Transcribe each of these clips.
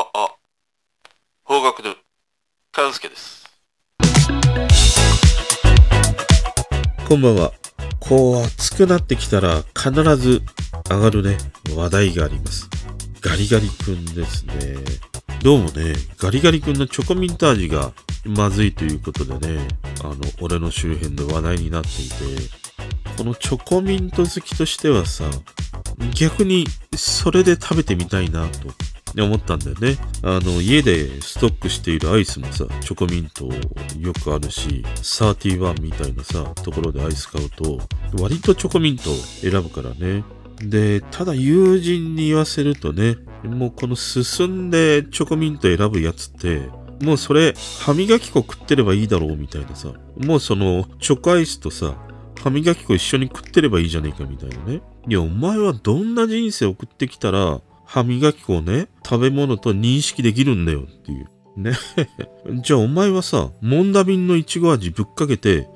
あ、あ、方角で、勘介です。こんばんは。こう暑くなってきたら必ず上がるね、話題があります。ガリガリ君ですね。どうもね、ガリガリ君のチョコミント味がまずいということでね、あの、俺の周辺で話題になっていて、このチョコミント好きとしてはさ、逆にそれで食べてみたいなと思ったんだよね。あの、家でストックしているアイスもさ、チョコミントよくあるし、31みたいなさ、ところでアイス買うと、割とチョコミント選ぶからね。で、ただ友人に言わせるとね、もうこの進んでチョコミント選ぶやつって、もうそれ、歯磨き粉食ってればいいだろうみたいなさ、もうその、チョコアイスとさ、歯磨き粉一緒に食ってればいいじゃねえかみたいなね。いや、お前はどんな人生送ってきたら、歯磨き粉をね、食べ物と認識できるんだよっていう。ね。じゃあお前はさ、モンダビンのいちご味ぶっかけて、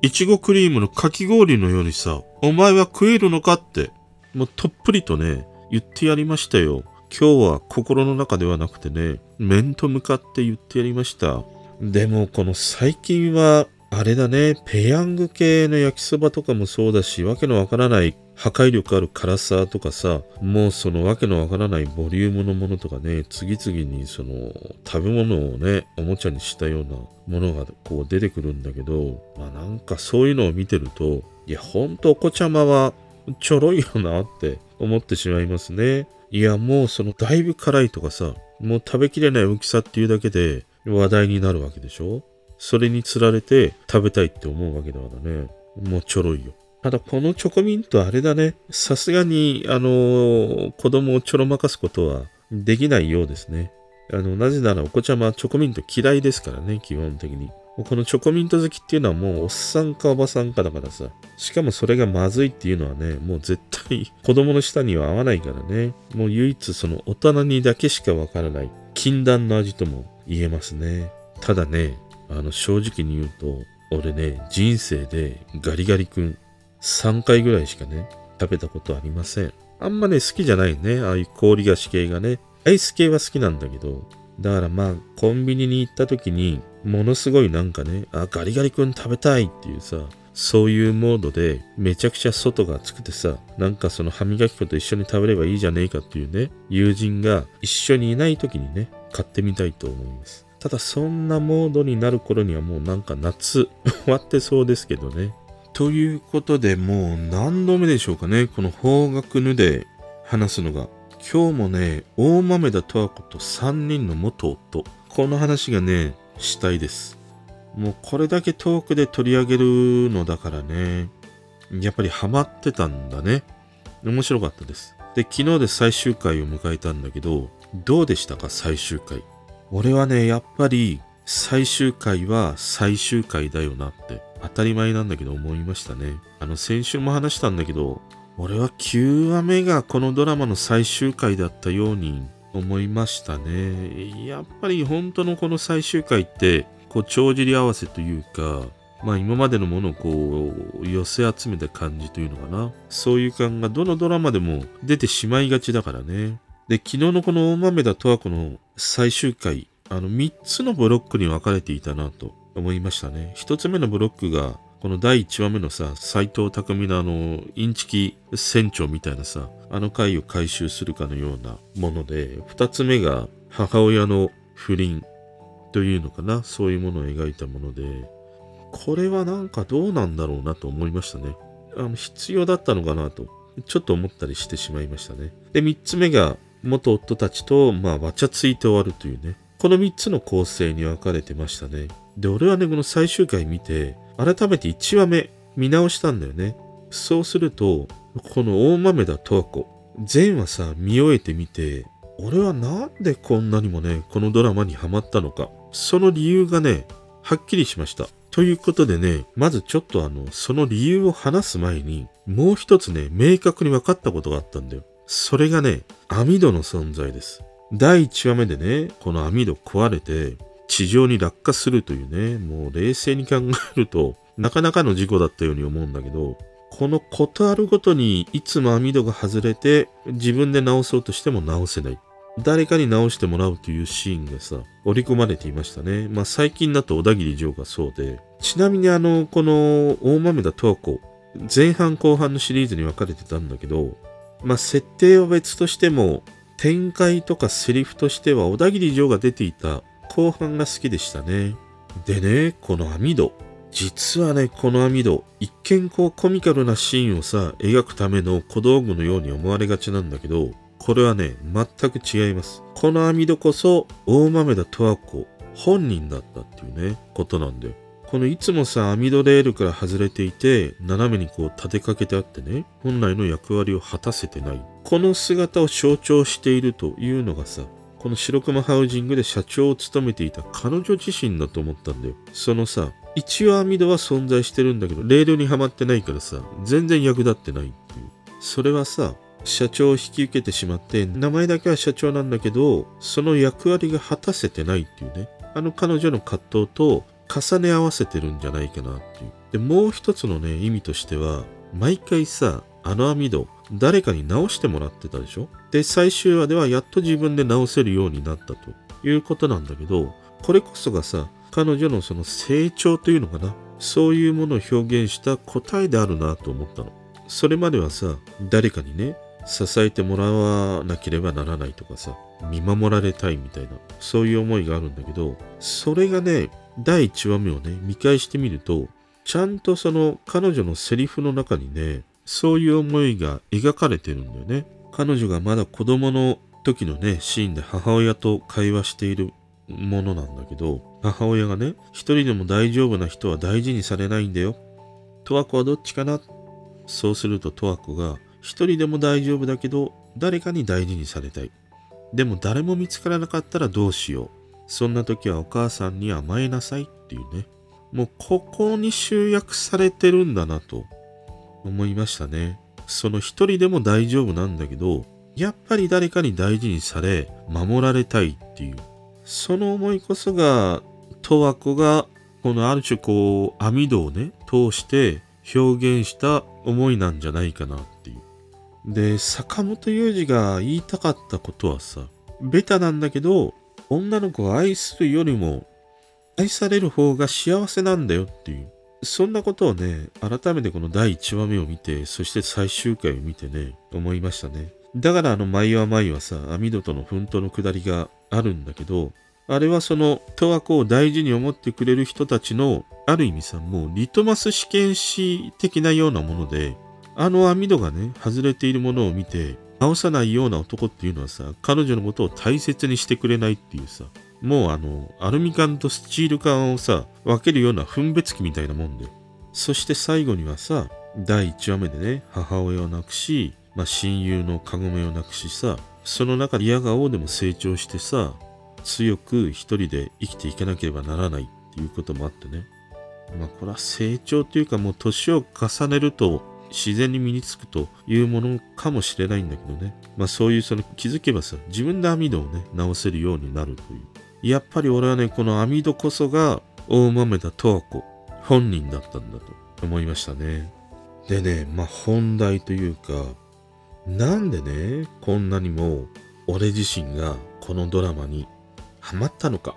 いちごクリームのかき氷のようにさ、お前は食えるのかって、もうとっぷりとね、言ってやりましたよ。今日は心の中ではなくてね、面と向かって言ってやりました。でもこの最近は、あれだね、ペヤング系の焼きそばとかもそうだし、わけのわからない破壊力ある辛さとかさ、もうそのわけのわからないボリュームのものとかね、次々にその食べ物をね、おもちゃにしたようなものがこう出てくるんだけど、まあなんかそういうのを見てると、いやほんとお子ちゃまはちょろいよなって思ってしまいますね。いやもうそのだいぶ辛いとかさ、もう食べきれない大きさっていうだけで話題になるわけでしょ？それにつられて食べたいって思うわけだからね。もうちょろいよ。ただこのチョコミントあれだね。さすがに、あのー子供をちょろまかすことはできないようですね。あの、なぜならお子ちゃまはチョコミント嫌いですからね、基本的に。このチョコミント好きっていうのはもうおっさんかおばさんかだからさ。しかもそれがまずいっていうのはね、もう絶対 子供の舌には合わないからね。もう唯一その大人にだけしかわからない禁断の味とも言えますね。ただね、あの正直に言うと、俺ね、人生でガリガリ君3回ぐらいしかね、食べたことありません。あんまね、好きじゃないね。ああいう氷菓子系がね。アイス系は好きなんだけど、だからまあ、コンビニに行った時に、ものすごいなんかね、あ、ガリガリ君食べたいっていうさ、そういうモードで、めちゃくちゃ外が暑くてさ、なんかその歯磨き粉と一緒に食べればいいじゃねえかっていうね、友人が一緒にいない時にね、買ってみたいと思います。ただそんなモードになる頃にはもうなんか夏終わってそうですけどね。ということでもう何度目でしょうかね、この方角ぬで話すのが。今日もね、大豆田十和子と3人の元夫。この話がね、したいです。もうこれだけ遠くで取り上げるのだからね、やっぱりハマってたんだね。面白かったです。で、昨日で最終回を迎えたんだけど、どうでしたか、最終回。俺はね、やっぱり最終回は最終回だよなって当たり前なんだけど思いましたね。あの先週も話したんだけど、俺は9話目がこのドラマの最終回だったように思いましたね。やっぱり本当のこの最終回って、こう帳尻合わせというか、まあ今までのものをこう寄せ集めた感じというのかな。そういう感がどのドラマでも出てしまいがちだからね。で、昨日のこの大豆田十和子の最終回、あの3つのブロックに分かれていたなと思いましたね。1つ目のブロックが、この第1話目のさ、斎藤匠のあの、インチキ船長みたいなさ、あの回を回収するかのようなもので、2つ目が母親の不倫というのかな、そういうものを描いたもので、これはなんかどうなんだろうなと思いましたね。あの、必要だったのかなと、ちょっと思ったりしてしまいましたね。で、3つ目が、元夫たちと、まあ、わちゃついて終わるというね。この3つの構成に分かれてましたね。で、俺はね、この最終回見て、改めて1話目見直したんだよね。そうすると、この大豆田十和子、全話さ、見終えてみて、俺はなんでこんなにもね、このドラマにハマったのか。その理由がね、はっきりしました。ということでね、まずちょっとあの、その理由を話す前に、もう一つね、明確に分かったことがあったんだよ。それがね、網戸の存在です。第1話目でね、この網戸壊れて、地上に落下するというね、もう冷静に考えると、なかなかの事故だったように思うんだけど、このことあるごとにいつも網戸が外れて自分で直そうとしても直せない。誰かに直してもらうというシーンがさ、織り込まれていましたね。まあ最近だと小田切城がそうで、ちなみにあの、この大豆田十和子、前半後半のシリーズに分かれてたんだけど、まあ設定は別としても、展開とかセリフとしては小田切城が出ていた後半が好きでしたね。でね、この網戸。実はね、この網戸、一見こうコミカルなシーンをさ、描くための小道具のように思われがちなんだけど、これはね、全く違います。この網戸こそ、大豆田十和子本人だったっていうね、ことなんだよ。このいつもさ、網戸レールから外れていて、斜めにこう立てかけてあってね、本来の役割を果たせてない。この姿を象徴しているというのがさ、この白熊ハウジングで社長を務めていた彼女自身だと思ったんだよ。そのさ、一応網戸は存在してるんだけど、レールにはまってないからさ、全然役立ってないっていう。それはさ、社長を引き受けてしまって、名前だけは社長なんだけど、その役割が果たせてないっていうね。あの彼女の葛藤と重ね合わせてるんじゃないかなっていう。で、もう一つのね、意味としては、毎回さ、あの網戸、誰かに直してもらってたでしょ？で、最終話ではやっと自分で直せるようになったということなんだけど、これこそがさ、彼女のその成長というのかな？そういうものを表現した答えであるなと思ったの。それまではさ、誰かにね、支えてもらわなければならないとかさ、見守られたいみたいな、そういう思いがあるんだけど、それがね、第1話目をね、見返してみると、ちゃんとその彼女のセリフの中にね、そういう思いが描かれてるんだよね。彼女がまだ子供の時のね、シーンで母親と会話しているものなんだけど、母親がね、一人でも大丈夫な人は大事にされないんだよ。十和子はどっちかな？そうすると十和子が、一人でも大丈夫だけど、誰かに大事にされたい。でも誰も見つからなかったらどうしよう。そんな時はお母さんに甘えなさいっていうね。もうここに集約されてるんだなと思いましたね。その一人でも大丈夫なんだけど、やっぱり誰かに大事にされ、守られたいっていう。その思いこそが、十和子が、このある種こう、網戸をね、通して表現した思いなんじゃないかなっていう。で、坂本雄二が言いたかったことはさ、ベタなんだけど、女の子を愛するよりも、愛される方が幸せなんだよっていう。そんなことをね、改めてこの第1話目を見て、そして最終回を見てね、思いましたね。だからあの、毎話毎話さ、網戸との奮闘の下りがあるんだけど、あれはその、十和子を大事に思ってくれる人たちの、ある意味さ、もうリトマス試験紙的なようなもので、あの網戸がね、外れているものを見て、直さないような男っていうのはさ、彼女のことを大切にしてくれないっていうさ、もうあの、アルミ缶とスチール缶をさ、分けるような分別器みたいなもんで。そして最後にはさ、第1話目でね、母親を亡くし、まあ、親友のカゴメを亡くしさ、その中で嫌が王でも成長してさ、強く一人で生きていかなければならないっていうこともあってね。まあこれは成長というかもう年を重ねると自然に身につくというものかもしれないんだけどね。まあそういうその気づけばさ、自分で網戸をね、直せるようになるという。やっぱり俺はね、この網戸こそが大豆田十和子本人だったんだと思いましたね。でね、まあ本題というか、なんでね、こんなにも俺自身がこのドラマにハマったのか。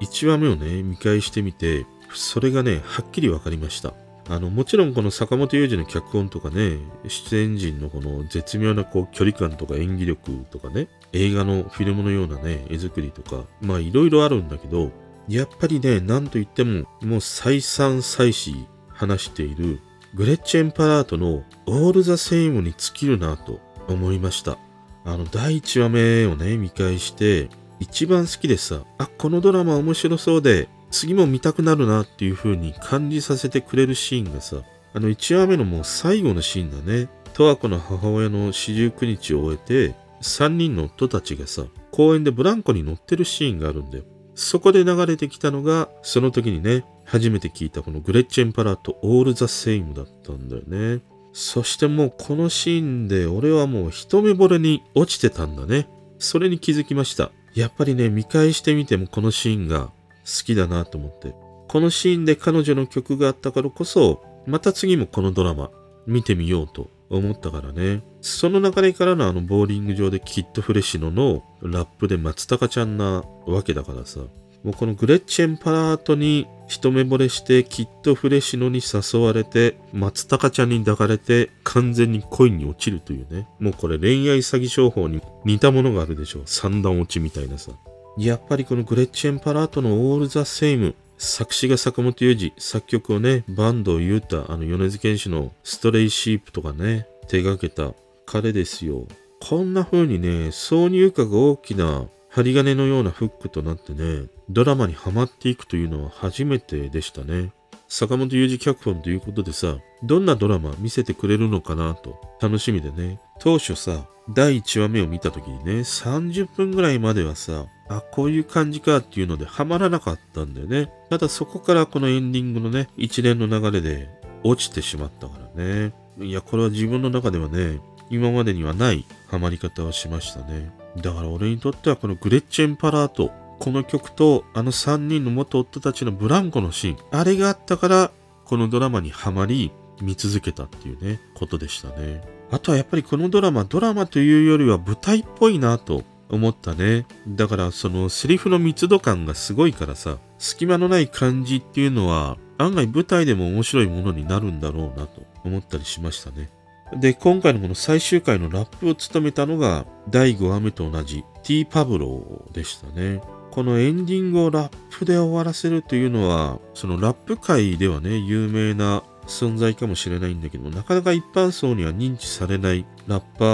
1話目をね、見返してみて、それがね、はっきりわかりました。あの、もちろんこの坂本雄二の脚本とかね、出演陣のこの絶妙なこう距離感とか演技力とかね、映画のフィルムのようなね、絵作りとか、まあいろいろあるんだけど、やっぱりね、なんといっても、もう再三再四話している、グレッチェンパラートのオール・ザ・セイムに尽きるなと思いました。あの、第1話目をね、見返して、一番好きでさ、あ、このドラマ面白そうで、次も見たくなるなっていう風に感じさせてくれるシーンがさ、あの1話目のもう最後のシーンだね。十和子の母親の四十九日を終えて、3人の夫たちがさ、公園でブランコに乗ってるシーンがあるんだよ。そこで流れてきたのが、その時にね、初めて聞いたこのグレッチェンパラとオール・ザ・セイムだったんだよね。そしてもうこのシーンで俺はもう一目惚れに落ちてたんだね。それに気づきました。やっぱりね、見返してみてもこのシーンが好きだなと思って。このシーンで彼女の曲があったからこそ、また次もこのドラマ見てみようと思ったからね。その流れからのあのボーリング場でキッドフレシノのラップで松高ちゃんなわけだからさ。もうこのグレッチェンパラートに一目惚れしてキッドフレシノに誘われて松高ちゃんに抱かれて完全に恋に落ちるというね。もうこれ恋愛詐欺商法に似たものがあるでしょう。三段落ちみたいなさ。やっぱりこのグレッチェンパラートのオールザセイム作詞が坂本雄二、作曲をね、坂東裕太、あの、米津玄師のストレイシープとかね、手掛けた彼ですよ。こんな風にね、挿入歌が大きな針金のようなフックとなってね、ドラマにはまっていくというのは初めてでしたね。坂本雄二脚本ということでさ、どんなドラマ見せてくれるのかなと楽しみでね。当初さ、第1話目を見た時にね、30分ぐらいまではさ、あ、こういう感じかっていうのでハマらなかったんだよね。ただそこからこのエンディングのね、一連の流れで落ちてしまったからね。いや、これは自分の中ではね、今までにはないハマり方をしましたね。だから俺にとってはこのグレッチェンパラート、この曲とあの3人の元夫たちのブランコのシーン、あれがあったからこのドラマにハマり見続けたっていうね、ことでしたね。あとはやっぱりこのドラマ、ドラマというよりは舞台っぽいなと思ったね。だからそのセリフの密度感がすごいからさ、隙間のない感じっていうのは案外舞台でも面白いものになるんだろうなと思ったりしましたね。で、今回のこの最終回のラップを務めたのが第5話目と同じ T パブローでしたね。このエンディングをラップで終わらせるというのは、そのラップ界ではね、有名な存在かもしれないんだけど、なかなか一般層には認知されないラッパ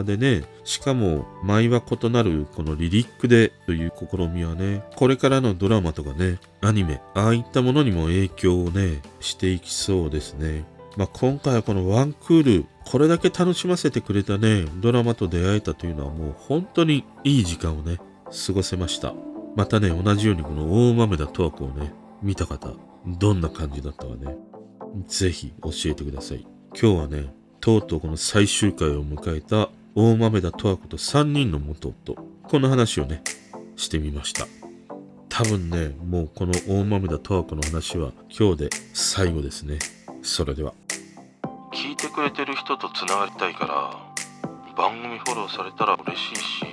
ーでね、しかも毎話異なるこのリリックでという試みはね、これからのドラマとかね、アニメ、ああいったものにも影響をね、していきそうですね。まあ、今回はこのワンクール、これだけ楽しませてくれたね、ドラマと出会えたというのはもう本当にいい時間をね、過ごせました。またね、同じようにこの大豆田トークをね、見た方、どんな感じだったかね、ぜひ教えてください。今日はね、とうとうこの最終回を迎えた大豆田十和子と3人の元夫、この話をね、してみました。多分ね、もうこの大豆田十和子の話は今日で最後ですね。それでは。聞いてくれてる人とつながりたいから番組フォローされたら嬉しいし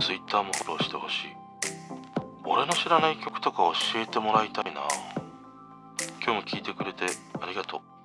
Twitter もフォローしてほしい俺の知らない曲とか教えてもらいたい今日も聞いてくれてありがとう。